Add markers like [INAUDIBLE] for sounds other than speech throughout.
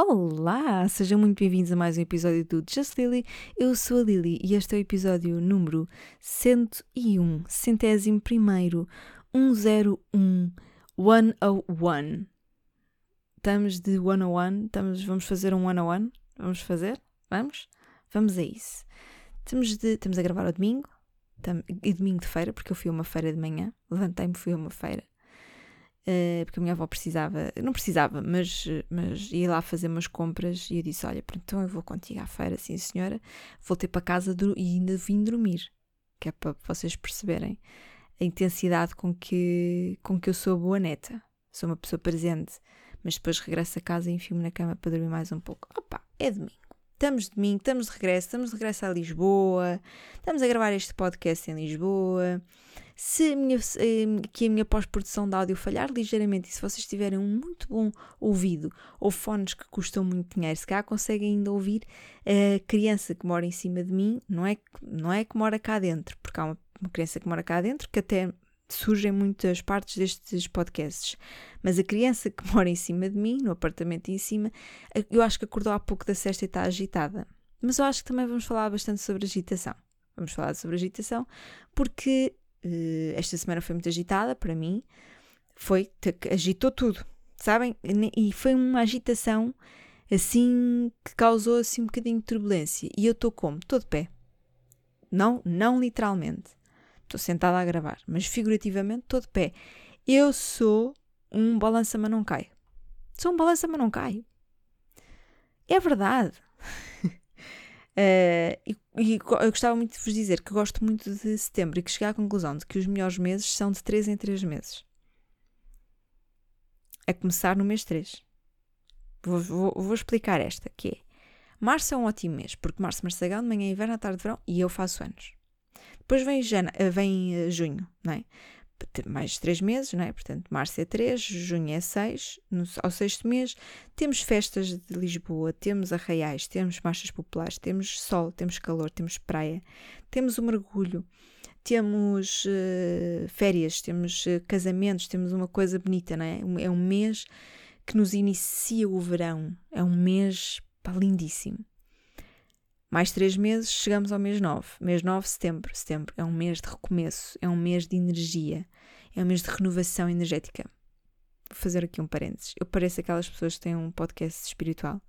Olá, sejam muito bem-vindos a mais um episódio do Just Lily. Eu sou a Lily e este é o episódio número 101, centésimo primeiro, 101, 101. Estamos de 101, estamos, vamos fazer um 101? Vamos fazer? Vamos? Vamos a isso. Estamos, de, estamos a gravar ao domingo, e domingo de feira, porque eu fui a uma feira de manhã, levantei-me, fui a uma feira porque a minha avó precisava, não precisava, mas, mas ia lá fazer umas compras e eu disse: Olha, pronto, então eu vou contigo à feira, sim senhora. Voltei para casa e ainda vim dormir, que é para vocês perceberem a intensidade com que, com que eu sou boa neta. Sou uma pessoa presente, mas depois regresso a casa e enfio-me na cama para dormir mais um pouco. Opa, é domingo. Estamos de domingo, estamos de regresso, estamos de regresso a Lisboa, estamos a gravar este podcast em Lisboa. Se a minha, que a minha pós-produção de áudio falhar ligeiramente e se vocês tiverem um muito bom ouvido ou fones que custam muito dinheiro, se calhar conseguem ainda ouvir a criança que mora em cima de mim, não é, não é que mora cá dentro, porque há uma, uma criança que mora cá dentro que até surgem muitas partes destes podcasts. Mas a criança que [LAUGHS] mora em cima de mim, no apartamento em cima, eu acho que acordou há pouco da sexta e está agitada. Mas eu acho que também vamos falar bastante sobre agitação. Vamos falar sobre agitação porque uh, esta semana foi muito agitada para mim, foi, agitou tudo, sabem? E foi uma agitação assim que causou assim um bocadinho de turbulência. E eu estou como? Estou de pé. Não, não literalmente. Estou sentada a gravar, mas figurativamente estou de pé. Eu sou um balança mas não cai. Sou um balança mas não cai. É verdade. [LAUGHS] Uh, e, eu gostava muito de vos dizer que gosto muito de setembro e que cheguei à conclusão de que os melhores meses são de 3 em 3 meses. É começar no mês 3. Vou, vou, vou, explicar esta, que é Março é um ótimo mês, porque Março, Marçagão, de manhã, inverno, à tarde, verão, e eu faço anos. Depois vem, jana, eh, vem uh, junho, não é? Mais três meses, não é? Portanto, março é três, junho é seis, no, ao sexto mês temos festas de Lisboa, temos arraiais, temos marchas populares, temos sol, temos calor, temos praia, temos o mergulho, temos uh, férias, temos uh, casamentos, temos uma coisa bonita, não é? É um mês que nos inicia o verão, é um mês pá, lindíssimo. Mais três meses, chegamos ao mês 9. Mês 9, setembro. Setembro é um mês de recomeço, é um mês de energia, é um mês de renovação energética. Vou fazer aqui um parênteses. Eu pareço aquelas pessoas que têm um podcast espiritual.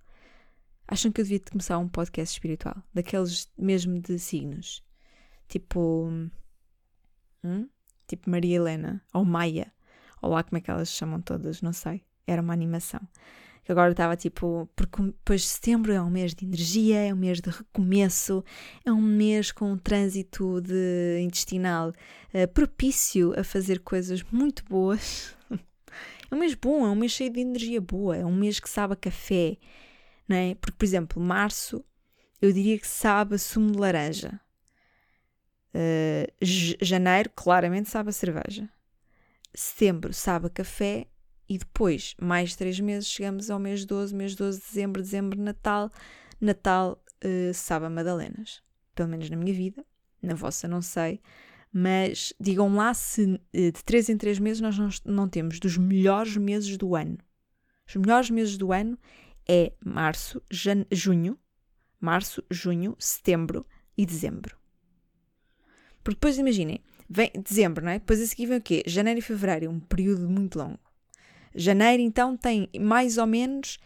Acham que eu devia começar um podcast espiritual? Daqueles mesmo de signos. Tipo. Hum? Tipo Maria Helena. Ou Maia. Ou lá como é que elas se chamam todas, não sei. Era uma animação que agora estava tipo, porque depois de setembro é um mês de energia, é um mês de recomeço, é um mês com um trânsito de intestinal uh, propício a fazer coisas muito boas. [LAUGHS] é um mês bom, é um mês cheio de energia boa, é um mês que sabe a café, não é? Porque, por exemplo, março eu diria que sabe a sumo de laranja. Uh, janeiro, claramente, sabe a cerveja. Setembro sabe a café e depois, mais três meses, chegamos ao mês 12, mês 12, dezembro, dezembro, Natal. Natal uh, sabe a Madalenas. Pelo menos na minha vida. Na vossa não sei. Mas digam lá se uh, de três em três meses nós não, não temos dos melhores meses do ano. Os melhores meses do ano é março, junho, março, junho, setembro e dezembro. Porque depois imaginem, vem dezembro, não é? Depois a seguir vem o quê? Janeiro e fevereiro, um período muito longo. Janeiro, então, tem mais ou menos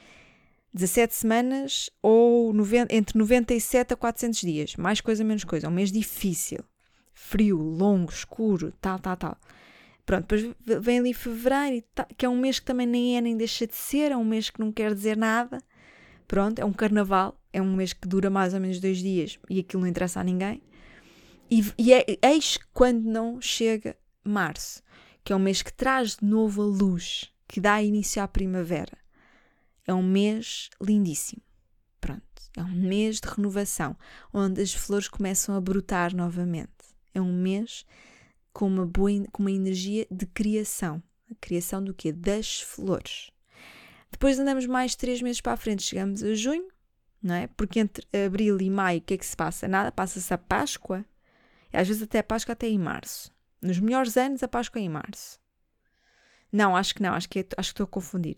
17 semanas ou 90, entre 97 a 400 dias. Mais coisa, menos coisa. É um mês difícil. Frio, longo, escuro, tal, tal, tal. Pronto, depois vem ali fevereiro, que é um mês que também nem é nem deixa de ser, é um mês que não quer dizer nada. Pronto, é um carnaval, é um mês que dura mais ou menos dois dias e aquilo não interessa a ninguém. E, e é, eis quando não chega março, que é um mês que traz de novo a luz que dá início à primavera. É um mês lindíssimo. Pronto, é um mês de renovação, onde as flores começam a brotar novamente. É um mês com uma boa com uma energia de criação. A criação do quê? Das flores. Depois andamos mais três meses para a frente, chegamos a junho, não é? Porque entre abril e maio, o que é que se passa? Nada, passa-se a Páscoa. Às vezes até a Páscoa até em março. Nos melhores anos, a Páscoa é em março. Não, acho que não, acho que, é, acho que estou a confundir.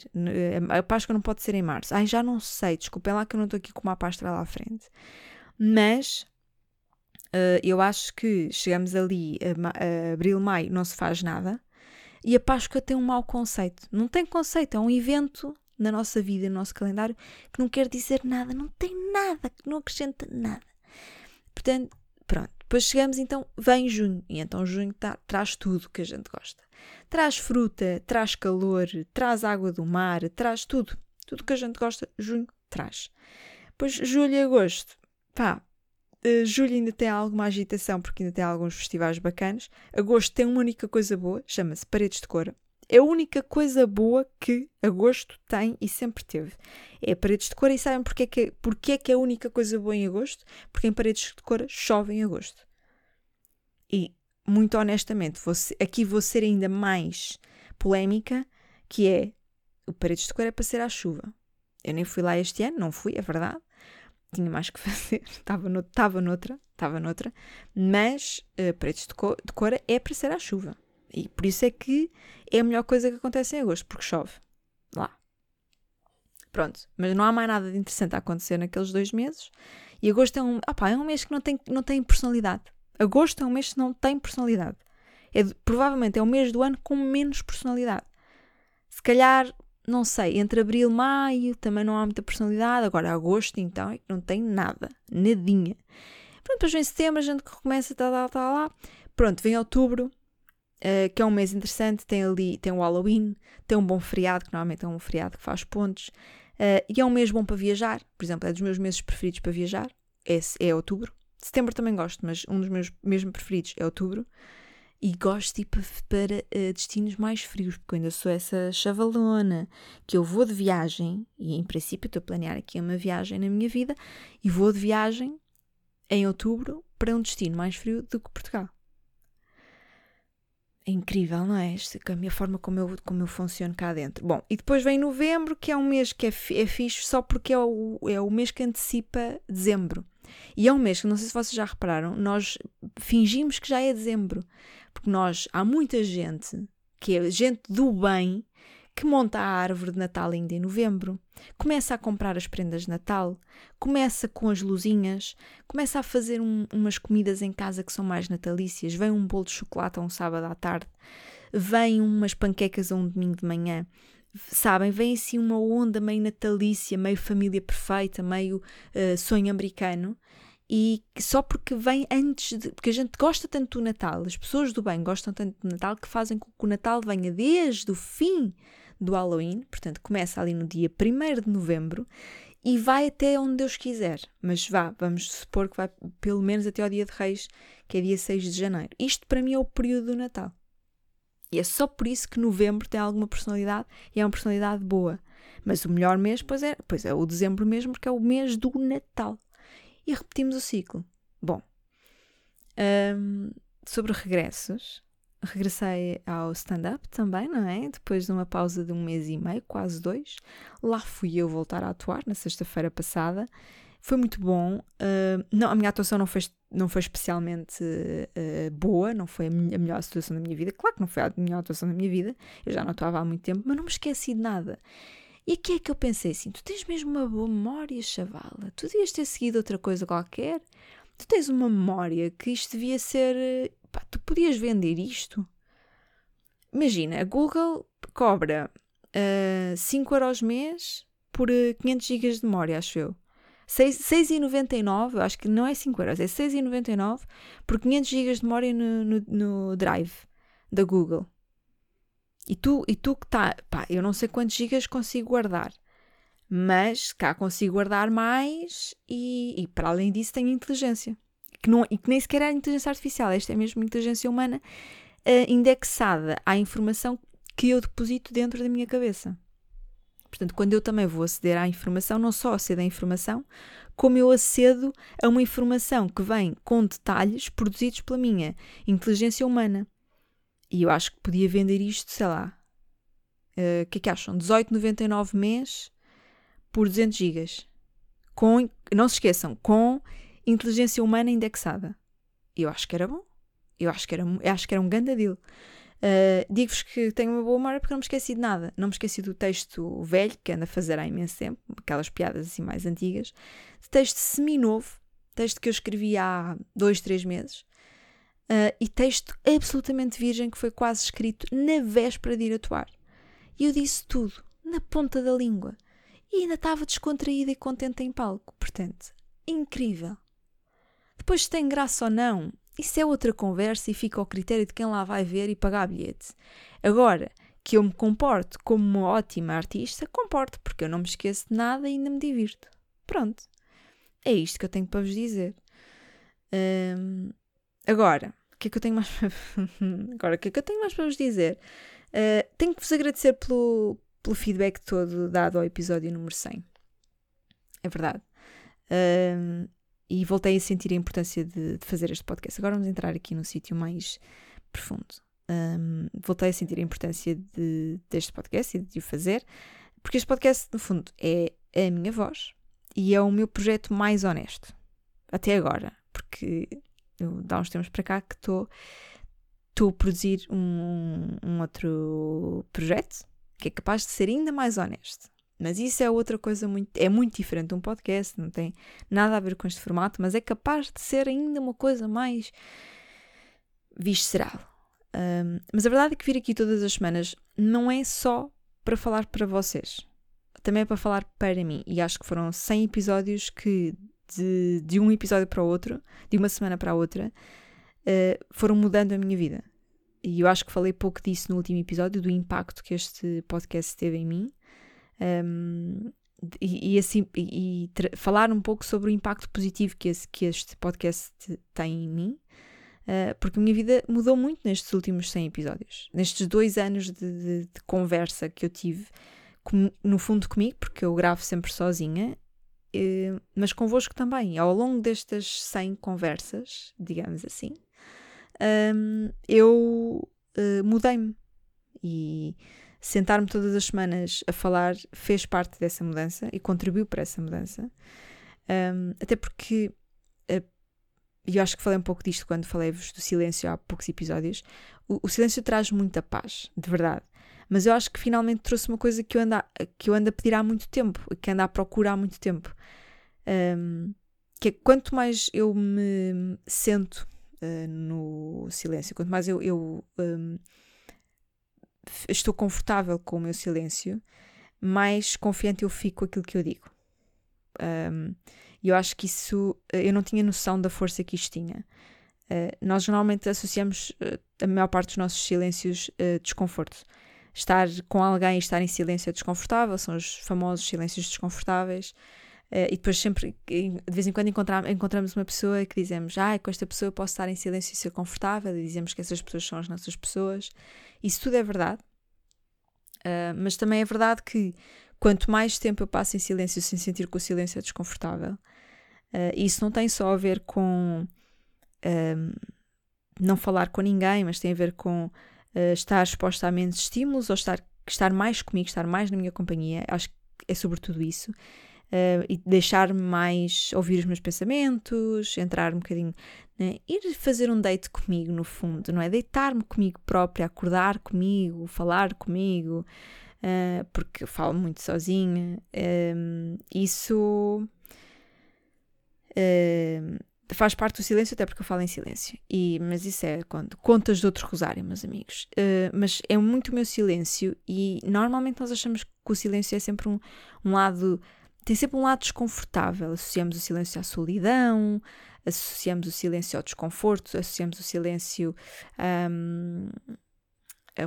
A Páscoa não pode ser em março. Ai, já não sei, desculpem lá que eu não estou aqui com uma pasta lá à frente. Mas uh, eu acho que chegamos ali a, a abril, maio, não se faz nada. E a Páscoa tem um mau conceito. Não tem conceito, é um evento na nossa vida, no nosso calendário, que não quer dizer nada, não tem nada, que não acrescenta nada. Portanto, pronto. Depois chegamos, então, vem junho. E então junho tá, traz tudo que a gente gosta. Traz fruta, traz calor, traz água do mar, traz tudo. Tudo que a gente gosta, junho traz. Depois julho e agosto, pá, uh, julho ainda tem alguma agitação porque ainda tem alguns festivais bacanas. Agosto tem uma única coisa boa, chama-se Paredes de Cora. É a única coisa boa que agosto tem e sempre teve. É paredes de cor e sabem porque é que, porque é, que é a única coisa boa em agosto? Porque em paredes de cor chove em agosto. E muito honestamente, vou, aqui vou ser ainda mais polémica, que é o Paredes de Cor é para ser à chuva. Eu nem fui lá este ano, não fui, é verdade. Tinha mais que [LAUGHS] fazer, estava, no, estava noutra, estava noutra, mas uh, Paredes de Cor, de cor é para ser à chuva. E por isso é que é a melhor coisa que acontece em agosto, porque chove lá. Pronto, mas não há mais nada de interessante a acontecer naqueles dois meses. E agosto é um, opa, é um mês que não tem, não tem personalidade. Agosto é um mês que não tem personalidade. É, provavelmente é o mês do ano com menos personalidade. Se calhar, não sei, entre abril e maio também não há muita personalidade. Agora, agosto, então, é não tem nada. Nadinha. Pronto, depois vem setembro, a gente recomeça, tá, tá, tá lá. Pronto, vem outubro, uh, que é um mês interessante. Tem ali, tem o Halloween, tem um bom feriado, que normalmente é um feriado que faz pontos. Uh, e é um mês bom para viajar. Por exemplo, é dos meus meses preferidos para viajar. Esse é outubro. Setembro também gosto, mas um dos meus mesmo preferidos é outubro. E gosto de ir para, para uh, destinos mais frios, porque eu ainda sou essa chavalona que eu vou de viagem, e em princípio estou a planear aqui uma viagem na minha vida, e vou de viagem em outubro para um destino mais frio do que Portugal. É incrível, não é? Esta, a minha forma como eu, como eu funciono cá dentro. Bom, e depois vem novembro, que é um mês que é, é fixe só porque é o, é o mês que antecipa dezembro. E é um mês que, não sei se vocês já repararam, nós fingimos que já é dezembro. Porque nós, há muita gente, que é gente do bem, que monta a árvore de Natal ainda em novembro, começa a comprar as prendas de Natal, começa com as luzinhas, começa a fazer um, umas comidas em casa que são mais natalícias, vem um bolo de chocolate a um sábado à tarde, vem umas panquecas a um domingo de manhã, sabem, vem assim uma onda meio natalícia, meio família perfeita, meio uh, sonho americano. E só porque vem antes de. Porque a gente gosta tanto do Natal, as pessoas do bem gostam tanto do Natal que fazem com que o Natal venha desde o fim do Halloween, portanto, começa ali no dia 1 de novembro e vai até onde Deus quiser. Mas vá, vamos supor que vai pelo menos até ao dia de Reis, que é dia 6 de janeiro. Isto para mim é o período do Natal. E é só por isso que novembro tem alguma personalidade e é uma personalidade boa. Mas o melhor mês, pois é, pois é o dezembro mesmo, porque é o mês do Natal. E repetimos o ciclo. Bom, um, sobre regressos, regressei ao stand-up também, não é? Depois de uma pausa de um mês e meio, quase dois. Lá fui eu voltar a atuar na sexta-feira passada foi muito bom. Uh, não, a minha atuação não foi, não foi especialmente uh, boa, não foi a, a, melhor atuação da minha vida. Claro que não foi a melhor atuação da minha vida, eu já não atuava há muito tempo, mas não me esqueci de nada. E aqui é que eu pensei assim: tu tens mesmo uma boa memória, chavala. Tu devias ter seguido outra coisa qualquer. Tu tens uma memória que isto devia ser. Pá, tu podias vender isto. Imagina, a Google cobra uh, 5 euros mês por 500 GB de memória, acho eu. 6,99, acho que não é 5 euros, é 6,99 por 500 GB de memória no, no, no, Drive da Google. E tu, e tu que está, pá, eu não sei quantos gigas consigo guardar, mas cá consigo guardar mais e, e para além disso tenho inteligência. Que não, e que nem sequer é inteligência artificial, esta é mesmo inteligência humana uh, indexada à informação que eu deposito dentro da minha cabeça. Portanto, quando eu também vou aceder à informação, não só acedo à informação, como eu acedo a uma informação que vem com detalhes produzidos pela minha inteligência humana. E eu acho que podia vender isto, sei lá. Eh, o uh, que é que acham? 18,99 mês por 200 gigas. Com, não se esqueçam, com inteligência humana indexada. Eu acho que era bom. Eu acho que era, acho que era um grande deal. Uh, Digo-vos que tenho uma boa memória porque não me esqueci de nada. Não me esqueci do texto velho, que anda a fazer há imenso tempo, aquelas piadas assim mais antigas, de texto semi-novo, texto que eu escrevi há dois, três meses, uh, e texto absolutamente virgem que foi quase escrito na véspera de ir atuar. E eu disse tudo, na ponta da língua. E ainda estava descontraída e contente em palco. Portanto, incrível. Depois, se tem graça ou não, isso é outra conversa e fica ao critério de quem lá vai ver e pagar bilhete. Agora, que eu me comporto como uma ótima artista, comporto, porque eu não me esqueço de nada e ainda me divirto. Pronto. É isto que eu tenho para vos dizer. Hum, agora, o que é que eu tenho mais [LAUGHS] para... agora, o que é que eu tenho mais para vos dizer? Uh, tenho que vos agradecer pelo, pelo feedback todo dado ao episódio número 100. É verdade. Um, e voltei a sentir a importância de, de, fazer este podcast. Agora vamos entrar aqui num sítio mais profundo. Um, voltei a sentir a importância de, deste podcast e de o fazer, porque este podcast, no fundo, é a minha voz e é o meu projeto mais honesto. Até agora. Porque eu, dá uns tempos para cá que estou a produzir um, um outro projeto que é capaz de ser ainda mais honesto. Mas isso é outra coisa muito. É muito diferente de um podcast, não tem nada a ver com este formato, mas é capaz de ser ainda uma coisa mais visceral. Um, mas a verdade é que vir aqui todas as semanas não é só para falar para vocês, também é para falar para mim. E acho que foram 100 episódios que, de, de um episódio para o outro, de uma semana para a outra, uh, foram mudando a minha vida. E eu acho que falei pouco disso no último episódio, do impacto que este podcast teve em mim. Um, e, e, assim, e, e falar um pouco sobre o impacto positivo que, esse, que este podcast tem em mim, uh, porque a minha vida mudou muito nestes últimos 100 episódios. Nestes dois anos de, de, de conversa que eu tive, com, no fundo comigo, porque eu gravo sempre sozinha, mas convosco também. Ao longo destas 100 conversas, digamos assim, um, eu uh, mudei-me. E sentar-me todas as semanas a falar fez parte dessa mudança e contribuiu para essa mudança. Um, até porque, uh, eu acho que falei um pouco disto quando falei-vos do silêncio há poucos episódios, o, o, silêncio traz muita paz, de verdade. Mas eu acho que finalmente trouxe uma coisa que eu ando a, que eu ando a pedir há muito tempo, que ando a procurar há muito tempo. Um, que é quanto mais eu me sento uh, no silêncio, quanto mais eu, eu um, estou confortável com o meu silêncio, mais confiante eu fico com aquilo que eu digo. Um, eu acho que isso, eu não tinha noção da força que isto tinha. Uh, nós normalmente associamos uh, a maior parte dos nossos silêncios a uh, desconforto. Estar com alguém e estar em silêncio é desconfortável, são os famosos silêncios desconfortáveis. Uh, e depois sempre, de vez em quando encontramos, uma pessoa que dizemos, ah, com esta pessoa posso estar em silêncio e ser confortável, e dizemos que essas pessoas são as nossas pessoas. Isso tudo é verdade. Uh, mas também é verdade que quanto mais tempo eu passo em silêncio sem sentir que o silêncio é desconfortável, uh, isso não tem só a ver com uh, não falar com ninguém, mas tem a ver com estar exposta a menos estímulos ou estar, estar mais comigo, estar mais na minha companhia. Acho que é sobretudo isso. Uh, e deixar-me mais ouvir os meus pensamentos, entrar um bocadinho, né? ir fazer um date comigo, no fundo, não é? Deitar-me comigo própria, acordar comigo, falar comigo, uh, porque eu falo muito sozinha. Um, isso uh, faz parte do silêncio, até porque eu falo em silêncio. E, mas isso é quando, contas de outro rosário, meus amigos. mas é muito o meu silêncio, e normalmente nós achamos que o silêncio é sempre um, um lado tem sempre um lado desconfortável. Associamos o silêncio à solidão, associamos o silêncio ao desconforto, associamos o silêncio um,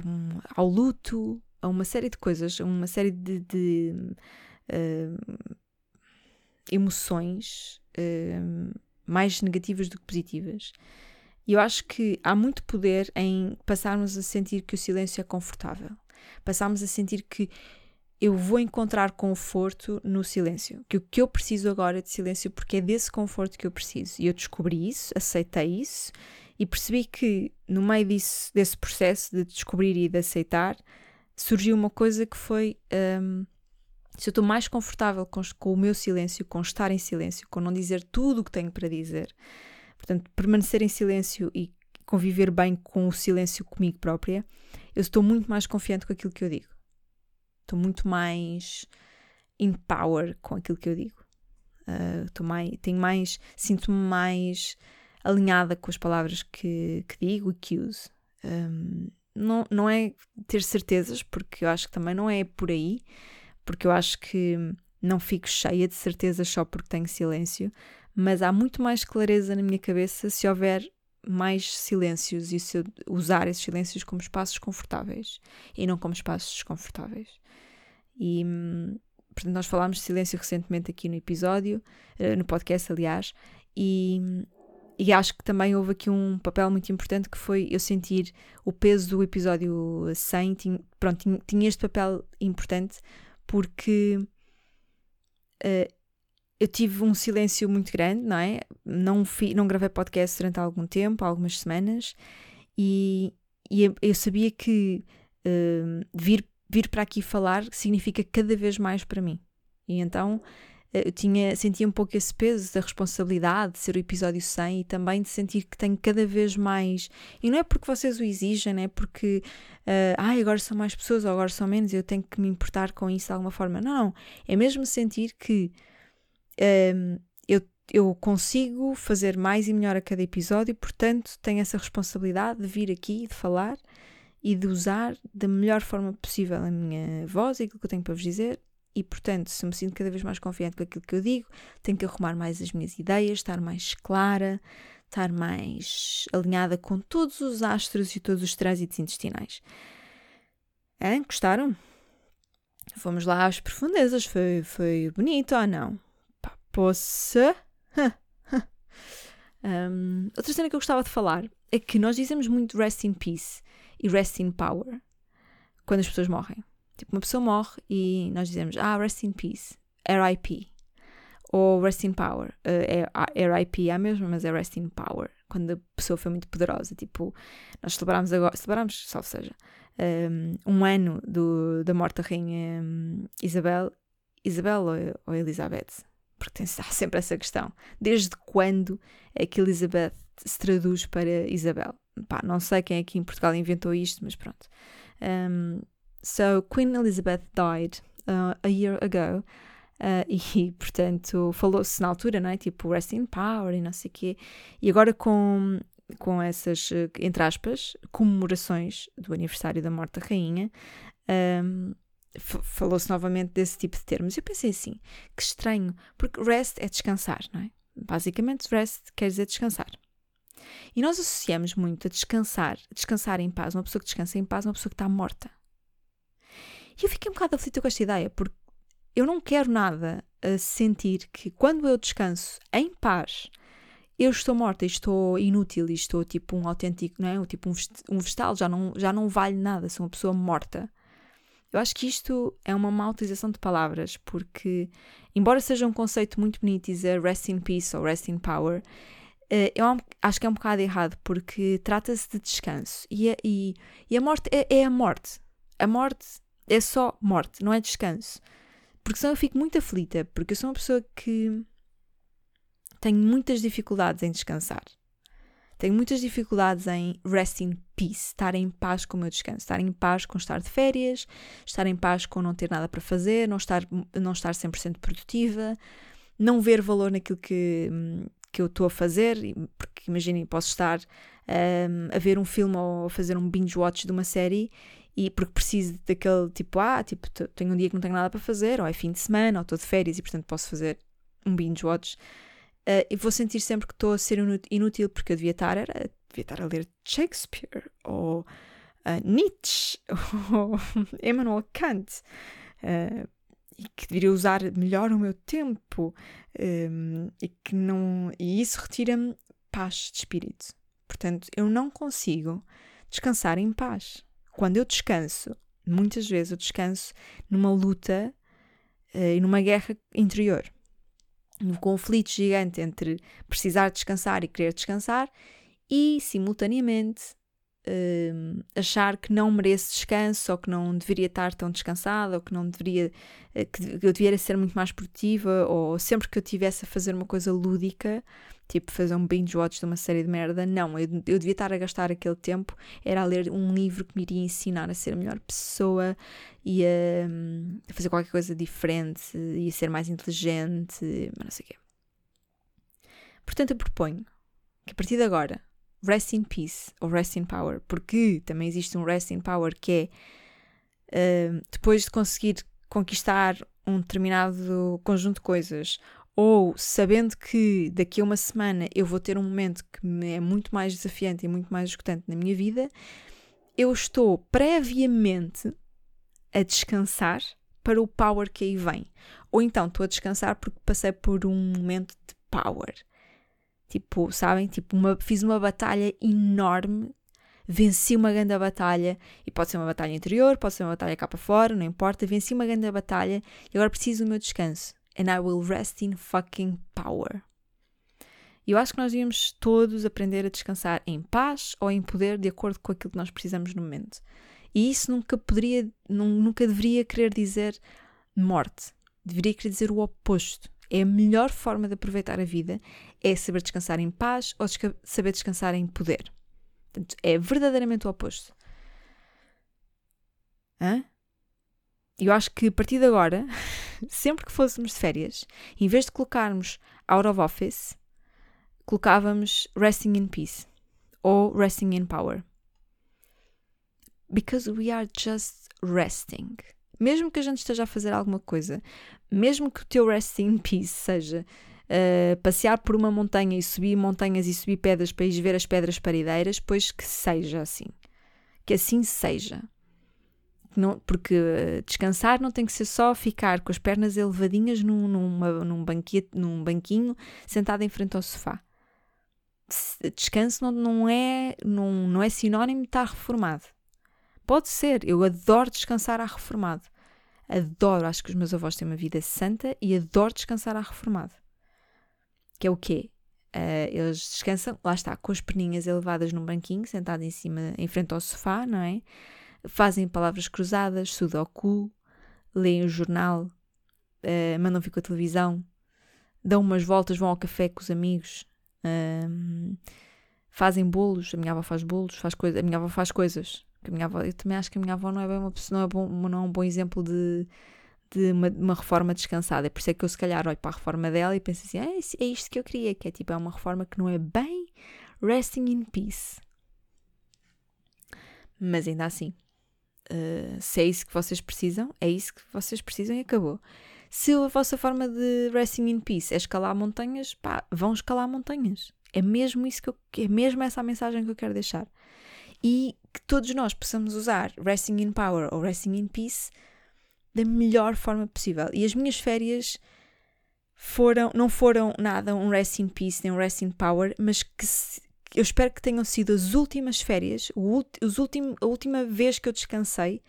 um, ao luto, a uma série de coisas, a uma série de, de uh, emoções uh, mais negativas do que positivas. E eu acho que há muito poder em passarmos a sentir que o silêncio é confortável. Passarmos a sentir que eu vou encontrar conforto no silêncio. Que o que eu preciso agora é de silêncio porque é desse conforto que eu preciso. E eu descobri isso, aceitei isso e percebi que no meio disso, desse processo de descobrir e de aceitar, surgiu uma coisa que foi. Um, se eu estou mais confortável com, com, o meu silêncio, com estar em silêncio, com não dizer tudo o que tenho para dizer, portanto, permanecer em silêncio e conviver bem com o silêncio comigo própria, eu estou muito mais confiante com aquilo que eu digo. Estou muito mais in power com aquilo que eu digo. Uh, mais, tenho mais, sinto-me mais alinhada com as palavras que, que digo e que uso. Um, não, não é ter certezas, porque eu acho que também não é por aí, porque eu acho que não fico cheia de certezas só porque tenho silêncio, mas há muito mais clareza na minha cabeça se houver mais silêncios e se eu usar esses silêncios como espaços confortáveis e não como espaços desconfortáveis. E, portanto, nós falámos de silêncio recentemente aqui no episódio, eh, no podcast, aliás, e, e acho que também houve aqui um papel muito importante que foi eu sentir o peso do episódio 100. Tinha, pronto, tinha, tinha este papel importante porque uh, eu tive um silêncio muito grande, não é? Não, fi, não gravei podcast durante algum tempo, algumas semanas, e, e eu sabia que uh, vir, vir para aqui falar significa cada vez mais para mim. E então eu tinha, sentia um pouco esse peso da responsabilidade de ser o episódio 100 e também de sentir que tenho cada vez mais. E não é porque vocês o exigem, não é porque uh, ah, agora são mais pessoas ou agora são menos, eu tenho que me importar com isso de alguma forma. Não, não. É mesmo sentir que um, eu, eu consigo fazer mais e melhor a cada episódio, portanto tenho essa responsabilidade de vir aqui, de falar e de usar da melhor forma possível a minha voz e aquilo que eu tenho para vos dizer. E, portanto, se me sinto cada vez mais confiante com aquilo que eu digo, tenho que arrumar mais as minhas ideias, estar mais clara, estar mais alinhada com todos os astros e todos os trânsitos intestinais. Hã? Gostaram? Fomos lá às profundezas. Foi, foi bonito ou não? Poça. [LAUGHS] um, outra cena que eu gostava de falar é que nós dizemos muito rest in peace e rest in power quando as pessoas morrem. Tipo, uma pessoa morre e nós dizemos, ah, rest in peace, RIP. Ou rest in power. Uh, é, RIP é a mesma, mas é rest in power. Quando a pessoa foi muito poderosa. Tipo, nós celebramos agora, celebramos, salvo seja, um, um ano do, da morte da rainha um, Isabel. Isabel ou, ou Elizabeth? porque tem, há sempre essa questão. Desde quando é que Elizabeth se traduz para Isabel? Pá, não sei quem aqui em Portugal inventou isto, mas pronto. Um, so, Queen Elizabeth died uh, a year ago. Uh, [LAUGHS] e, portanto, falou-se na altura, não é? Tipo, rest in power e não sei o quê. E agora com, com essas, entre aspas, comemorações do aniversário da morte da rainha, um, falou-se novamente desse tipo de termos. Eu pensei assim, que estranho, porque rest é descansar, não é? Basicamente, rest quer dizer descansar. E nós associamos muito a descansar, descansar em paz, uma pessoa que descansa em paz, uma pessoa que está morta. E eu fiquei um bocado aflita com esta ideia, porque eu não quero nada a sentir que quando eu descanso em paz, eu estou morta, estou inútil, estou tipo um autêntico, não é? Tipo um vegetal, já não, já não vale nada, sou uma pessoa morta. Eu acho que isto é uma má utilização de palavras, porque, embora seja um conceito muito bonito dizer rest in peace ou rest in power, eh, eu acho que é um bocado errado, porque trata-se de descanso. E a, e, e a morte é, é, a morte. A morte é só morte, não é descanso. Porque senão eu fico muito aflita, porque eu sou uma pessoa que tenho muitas dificuldades em descansar. Tenho muitas dificuldades em rest in peace, estar em paz com o meu descanso, estar em paz com estar de férias, estar em paz com não ter nada para fazer, não estar, não estar 100% produtiva, não ver valor naquilo que, que eu estou a fazer, porque imaginem, posso estar um, a ver um filme ou a fazer um binge watch de uma série e porque preciso daquele tipo, ah, tipo, tenho um dia que não tenho nada para fazer, ou é fim de semana, ou estou de férias e portanto posso fazer um binge watch uh, e vou sentir sempre que estou a ser inútil porque eu devia estar, era, devia estar a ler Shakespeare ou uh, Nietzsche [LAUGHS] ou Emmanuel Kant uh, e que deveria usar melhor o meu tempo um, e que não e isso retira-me paz de espírito. Portanto, eu não consigo descansar em paz. Quando eu descanso, muitas vezes eu descanso numa luta uh, e numa guerra interior. Um conflito gigante entre precisar descansar e querer descansar e, simultaneamente, uh, achar que não merece descanso ou que não deveria estar tão descansada ou que não deveria uh, que eu deveria ser muito mais produtiva ou sempre que eu tivesse a fazer uma coisa lúdica tipo fazer um binge watch de uma série de merda não, eu, eu devia estar a gastar aquele tempo era a ler um livro que me iria ensinar a ser a melhor pessoa e a, a fazer qualquer coisa diferente e a ser mais inteligente mas não sei o quê. Portanto eu proponho que a partir de agora Rest in Peace ou Rest in Power, porque também existe um Rest in Power que é uh, depois de conseguir conquistar um determinado conjunto de coisas ou sabendo que daqui a uma semana eu vou ter um momento que é muito mais desafiante e muito mais escutante na minha vida, eu estou previamente a descansar para o power que aí vem. Ou então estou a descansar porque passei por um momento de power. Tipo, sabem? Tipo, uma, fiz uma batalha enorme, venci uma grande batalha, e pode ser uma batalha interior, pode ser uma batalha cá para fora, não importa, venci uma grande batalha e agora preciso do meu descanso. And I will rest in fucking power. Eu acho que nós devíamos todos aprender a descansar em paz ou em poder de acordo com aquilo que nós precisamos no momento. E isso nunca poderia, nunca deveria querer dizer morte. Deveria querer dizer o oposto. É a melhor forma de aproveitar a vida é saber descansar em paz ou saber descansar em poder. Portanto, é verdadeiramente o oposto. Hã? Eu acho que a partir de agora, [LAUGHS] sempre que fôssemos de férias, em vez de colocarmos out of office, colocávamos resting in peace ou resting in power. Because we are just resting. Mesmo que a gente esteja a fazer alguma coisa, mesmo que o teu rest in peace seja uh, passear por uma montanha e subir montanhas e subir pedras para ir ver as pedras parideiras, pois que seja assim. Que assim seja. Não, porque uh, descansar não tem que ser só ficar com as pernas elevadinhas num, numa, num, banquete, num banquinho sentado em frente ao sofá. Descanso não, não, é, não, não é sinónimo de estar reformado. Pode ser, eu adoro descansar à reformado. Adoro, acho que os meus avós têm uma vida santa e adoro descansar à reformado. Que é o quê? Uh, eles descansam, lá está, com as perninhas elevadas num banquinho, sentado em cima, em frente ao sofá, não é? Fazem palavras cruzadas, sudoku, leem o jornal, uh, mandam vir com a televisão, dão umas voltas, vão ao café com os amigos, uh, fazem bolos, a minha avó faz bolos, faz coisa, a minha avó faz coisas, a minha avó, eu também acho que a minha avó não é, bem uma pessoa, não é, bom, não é um bom exemplo de, de uma, uma, reforma descansada. É por isso é que eu, se calhar, olho para a reforma dela e penso assim: ah, é isto que eu queria, que é tipo, é uma reforma que não é bem resting in peace. Mas ainda assim, uh, se é isso que vocês precisam, é isso que vocês precisam e acabou. Se a vossa forma de resting in peace é escalar montanhas, pá, vão escalar montanhas. É mesmo isso que eu, é mesmo essa a mensagem que eu quero deixar e que todos nós possamos usar Resting in Power ou Resting in Peace da melhor forma possível. E as minhas férias foram, não foram nada um Rest in Peace nem um Rest in Power, mas que se, eu espero que tenham sido as últimas férias, os a última vez que eu descansei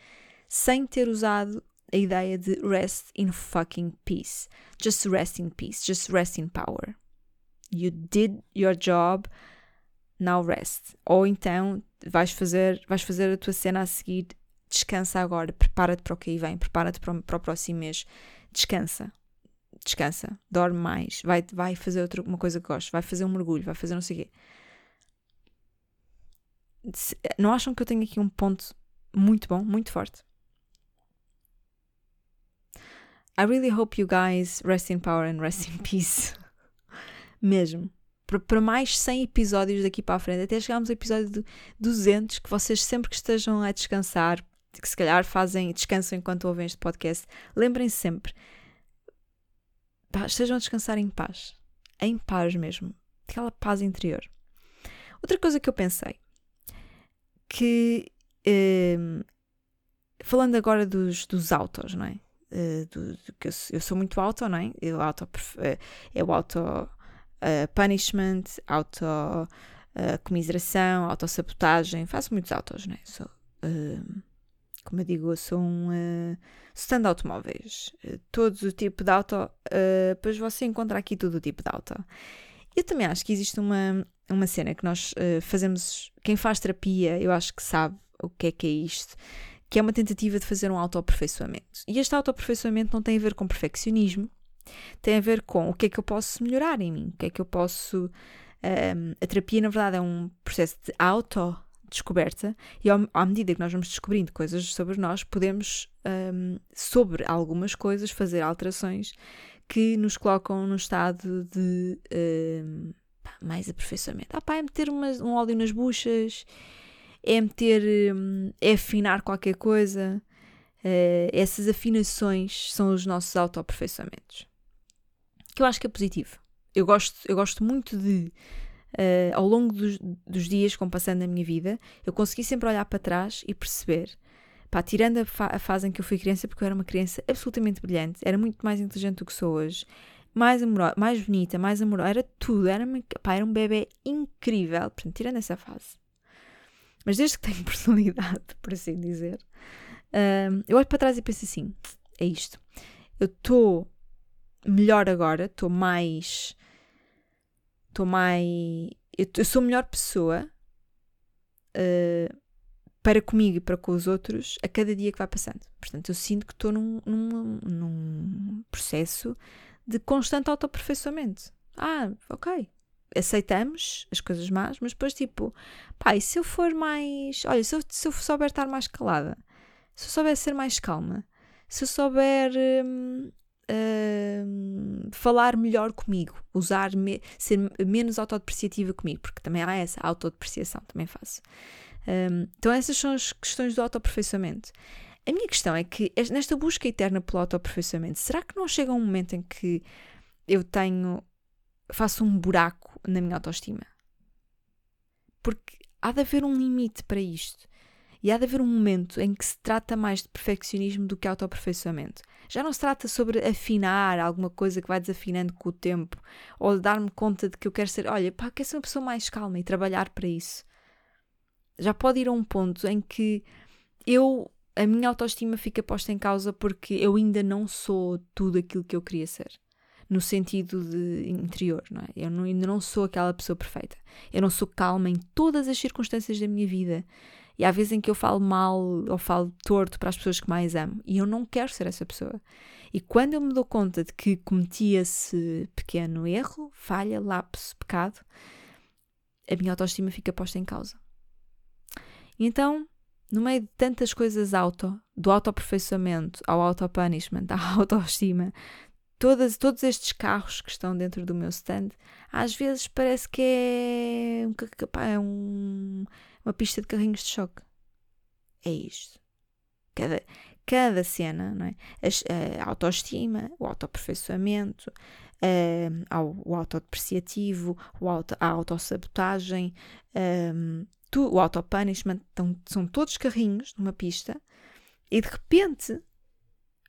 sem ter usado a ideia de rest in fucking peace. Just rest in peace, just rest in power. You did your job, now rest. Ou então vais fazer, vais fazer a tua cena a seguir, descansa agora, prepara-te para o que aí vem, prepara-te para, para o próximo mês, descansa, descansa, dorme mais, vai, vai fazer outra, uma coisa que gostes, vai fazer um mergulho, vai fazer não sei o quê. Não acham que eu tenho aqui um ponto muito bom, muito forte? I really hope you guys rest in power and rest in peace. [LAUGHS] Mesmo para mais 100 episódios daqui para a frente, até chegarmos ao episódio 200, que vocês sempre que estejam a descansar, que se calhar fazem, descansam enquanto ouvem este podcast, lembrem-se sempre, estejam a descansar em paz, em paz mesmo, aquela paz interior. Outra coisa que eu pensei, que um, falando agora dos, dos autos, não é? Uh, do, do, eu, eu, sou muito auto, não é? Eu auto, uh, eu auto uh, punishment, auto-comiseração, uh, autossabotagem. Faço muitos autos, né? Sou, uh, como eu digo, eu sou um uh, stand automóveis. Uh, todo o tipo de auto, uh, depois você encontra aqui todo o tipo de auto. Eu também acho que existe uma uma cena que nós uh, fazemos. Quem faz terapia, eu acho que sabe o que é que é isto, que é uma tentativa de fazer um autoaperfeiçoamento. E este autoaperfeiçoamento não tem a ver com perfeccionismo, tem a ver com o que é que eu posso melhorar em mim, o que é que eu posso. Um, a terapia, na verdade, é um processo de auto-descoberta, e ao, à medida que nós vamos descobrindo coisas sobre nós, podemos, um, sobre algumas coisas, fazer alterações que nos colocam num estado de um, mais aperfeiçoamento. Ah, pá, é meter um óleo nas buchas, é meter, é afinar qualquer coisa. Uh, essas afinações são os nossos autoaperfeiçoamentos que eu acho que é positivo. Eu gosto, eu gosto muito de, uh, ao longo dos, dos dias, como passando na minha vida, eu consegui sempre olhar para trás e perceber, pá, tirando a, fa a fase em que eu fui criança, porque eu era uma criança absolutamente brilhante, era muito mais inteligente do que sou hoje, mais amorosa, mais bonita, mais amorosa, era tudo, era, pá, era um bebê incrível, portanto, tirando essa fase. Mas desde que tenho [LAUGHS] personalidade, por assim dizer, uh, eu olho para trás e penso assim: é isto. Eu estou melhor agora, estou mais. Estou mais. Eu, eu, sou melhor pessoa uh, para comigo e para com os outros a cada dia que vai passando. Portanto, eu sinto que estou num, num, num processo de constante autoaperfeiçoamento. Ah, ok. Aceitamos as coisas más, mas depois, tipo, pá, e se eu for mais. Olha, se eu, se eu souber estar mais calada, se eu souber ser mais calma, se eu souber hum, uh, falar melhor comigo, usar, me, ser menos autodepreciativa comigo, porque também há essa autodepreciação, também faço. Um, então, essas são as questões do autoaperfeiçoamento. A minha questão é que, nesta busca eterna pelo autoaperfeiçoamento, será que não chega um momento em que eu tenho. faço um buraco na minha autoestima? Porque há de haver um limite para isto. E há de haver um momento em que se trata mais de perfeccionismo do que autoaperfeiçoamento. Já não se trata sobre afinar alguma coisa que vai desafinando com o tempo, ou dar-me conta de que eu quero ser, olha, pá, quero ser uma pessoa mais calma e trabalhar para isso. Já pode ir a um ponto em que eu, a minha autoestima fica posta em causa porque eu ainda não sou tudo aquilo que eu queria ser no sentido de interior, não é? Eu não, ainda não sou aquela pessoa perfeita. Eu não sou calma em todas as circunstâncias da minha vida. E há vezes em que eu falo mal ou falo torto para as pessoas que mais amo e eu não quero ser essa pessoa. E quando eu me dou conta de que cometi esse pequeno erro, falha, lapso, pecado, a minha autoestima fica posta em causa. Então, no meio de tantas coisas auto, do autoaperfeiçoamento ao autopunishment, à [LAUGHS] autoestima, todas, todos estes carros que estão dentro do meu stand, às vezes parece que é um, é um uma pista de carrinhos de choque. É isto. Cada, cada cena, não é? A, a autoestima, o autoaperfeiçoamento, a, o autodepreciativo, o auto, a autossabotagem, um, tu, o autopunishment, são todos carrinhos numa pista e de repente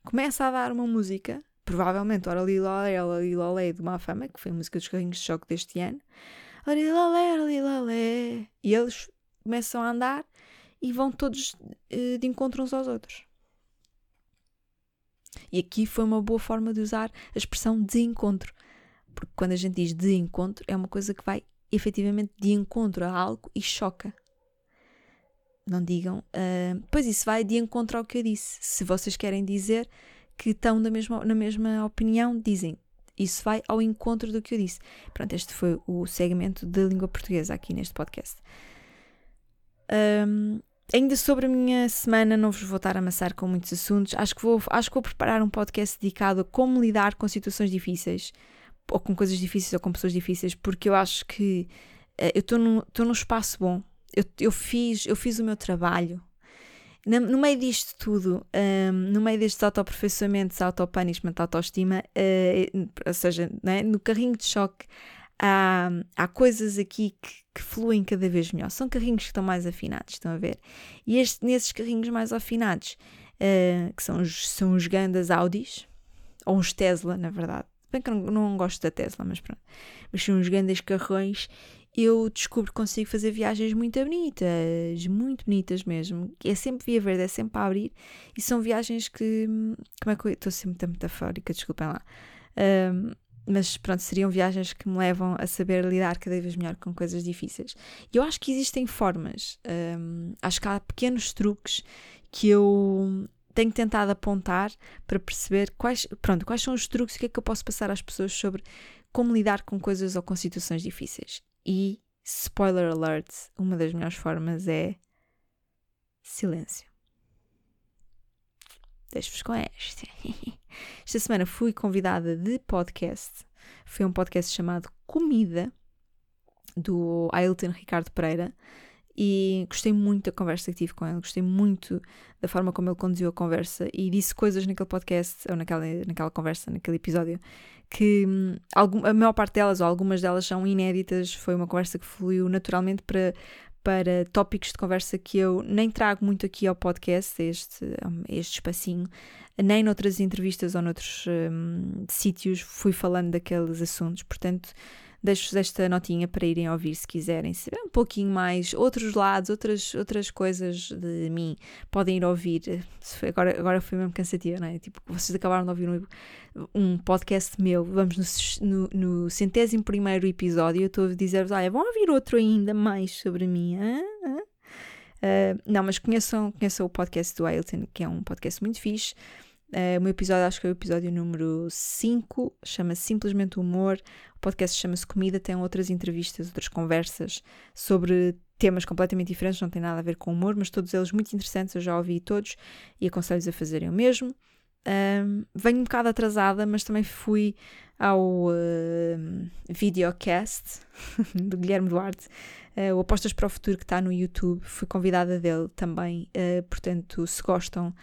começa a dar uma música, provavelmente Ora Lilolé, Ora Lilolé de Má Fama, que foi a música dos carrinhos de choque deste ano. Ora Lilolé, Ora Lilolé. E eles começam a andar e vão todos uh, de encontro uns aos outros. E aqui foi uma boa forma de usar a expressão de encontro, porque quando a gente diz de encontro, é uma coisa que vai efetivamente de encontro a algo e choca. Não digam, uh, pois isso vai de encontro ao que eu disse. Se vocês querem dizer que estão na mesma, na mesma opinião, dizem isso vai ao encontro do que eu disse. Pronto, este foi o segmento da língua portuguesa aqui neste podcast. Um, ainda sobre a minha semana, não vos vou estar a amassar com muitos assuntos. Acho que, vou, acho que vou preparar um podcast dedicado a como lidar com situações difíceis, ou com coisas difíceis, ou com pessoas difíceis, porque eu acho que uh, eu estou num, espaço bom. Eu, eu, fiz, eu fiz o meu trabalho. No, no meio disto tudo, um, no meio destes autoaperfeiçoamentos, autopunishment, autoestima, uh, ou seja, né, no carrinho de choque, há, há coisas aqui que, que, fluem cada vez melhor. São carrinhos que estão mais afinados, estão a ver? E este, nesses carrinhos mais afinados, uh, que são os, são os grandes Audis, ou os Tesla, na verdade. Bem que eu não, não gosto da Tesla, mas pronto. Mas são os grandes carrões. Eu descubro que consigo fazer viagens muito bonitas, muito bonitas mesmo. É sempre via verde, é sempre a abrir. E são viagens que. Como é que eu. Estou sempre muito metafórica, desculpem lá. Um, mas pronto, seriam viagens que me levam a saber lidar cada vez melhor com coisas difíceis. E eu acho que existem formas, um, acho que há pequenos truques que eu tenho tentado apontar para perceber quais, pronto, quais são os truques o que é que eu posso passar às pessoas sobre como lidar com coisas ou com situações difíceis. E, spoiler alert, uma das melhores formas é silêncio. Deixo-vos com esta. [LAUGHS] Esta semana fui convidada de podcast. Foi um podcast chamado Comida, do Ailton Ricardo Pereira. E gostei muito da conversa que tive com ele, gostei muito da forma como ele conduziu a conversa e disse coisas naquele podcast, ou naquela, naquela conversa, naquele episódio, que hum, algum, a maior parte delas, ou algumas delas, são inéditas. Foi uma conversa que fluiu naturalmente para, para tópicos de conversa que eu nem trago muito aqui ao podcast, este, este espacinho, nem noutras entrevistas ou noutros um, sítios fui falando daqueles assuntos. Portanto, deixo-vos esta notinha para irem ouvir se quiserem saber um pouquinho mais, outros lados, outras, outras coisas de mim, podem ir ouvir. Agora, agora foi mesmo cansativo, não é? Tipo, vocês acabaram de ouvir um, um podcast meu, vamos no, no, no, centésimo primeiro episódio, eu estou a dizer-vos, olha, vão ouvir outro ainda mais sobre mim, Uh, não, mas conheçam, conheçam o podcast do Ailton, que é um podcast muito fixe. Uh, o meu episódio, acho que é o episódio número 5, chama-se Simplesmente Humor. O podcast chama-se Comida, tem outras entrevistas, outras conversas sobre temas completamente diferentes, não tem nada a ver com humor, mas todos eles muito interessantes, eu já ouvi todos e aconselho-vos a fazerem o mesmo. Um, venho um bocado atrasada, mas também fui ao uh, videocast [LAUGHS] do Guilherme Duarte, uh, o Apostas para o Futuro que está no YouTube. Fui convidada dele também, uh, portanto, se gostam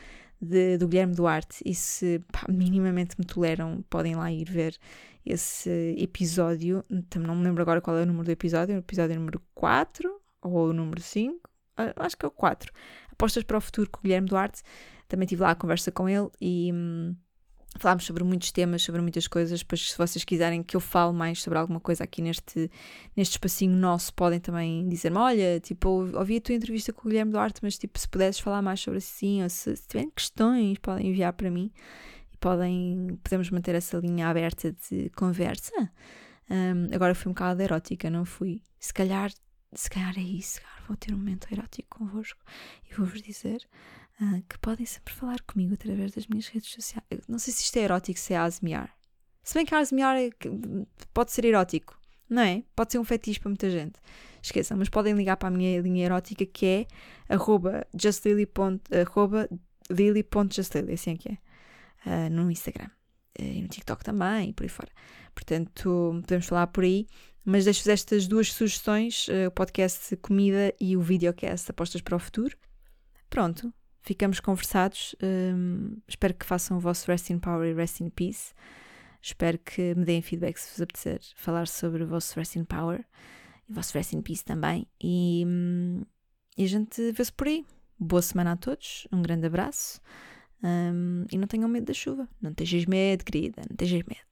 de, do Guilherme Duarte e se pá, minimamente me toleram, podem lá ir ver esse episódio. Não me lembro agora qual é o número do episódio, o episódio número 4 ou o número 5, ah, acho que é o 4. Apostas para o futuro com o Guilherme Duarte. Também tive lá a conversa com ele e. Hum, falámos sobre muitos temas, sobre muitas coisas. Depois, se vocês quiserem que eu fale mais sobre alguma coisa aqui neste, neste espacinho nosso, podem também dizer-me: Olha, tipo, ouvi a tua entrevista com o Guilherme Duarte, mas tipo, se pudesses falar mais sobre assim, ou se, se tiverem questões, podem enviar para mim e podem, podemos manter essa linha aberta de conversa. Um, agora fui um bocado erótica, não fui? Se calhar, se calhar é isso, vou ter um momento erótico convosco e vou-vos dizer uh, que podem sempre falar comigo através das minhas redes sociais. não sei se isto é erótico, se é asmiar. Se bem que asmiar é, pode ser erótico, não é? Pode ser um fetiche para muita gente. Esqueçam, mas podem ligar para a minha linha erótica que é arroba justlily.justlily, assim é que é, uh, no Instagram. Uh, e no TikTok também, e por aí fora. Portanto, podemos falar por aí. Mas deixo-vos estas duas sugestões: o podcast Comida e o videocast Apostas para o Futuro. Pronto, ficamos conversados. Um, espero que façam o vosso Rest in Power e Rest in Peace. Espero que me deem feedback se vos apetecer falar sobre o vosso Rest in Power e o vosso Rest in Peace também. E, hum, e a gente vê-se por aí. Boa semana a todos, um grande abraço um, e não tenham medo da chuva. Não tenhas medo, querida, não tenhas medo.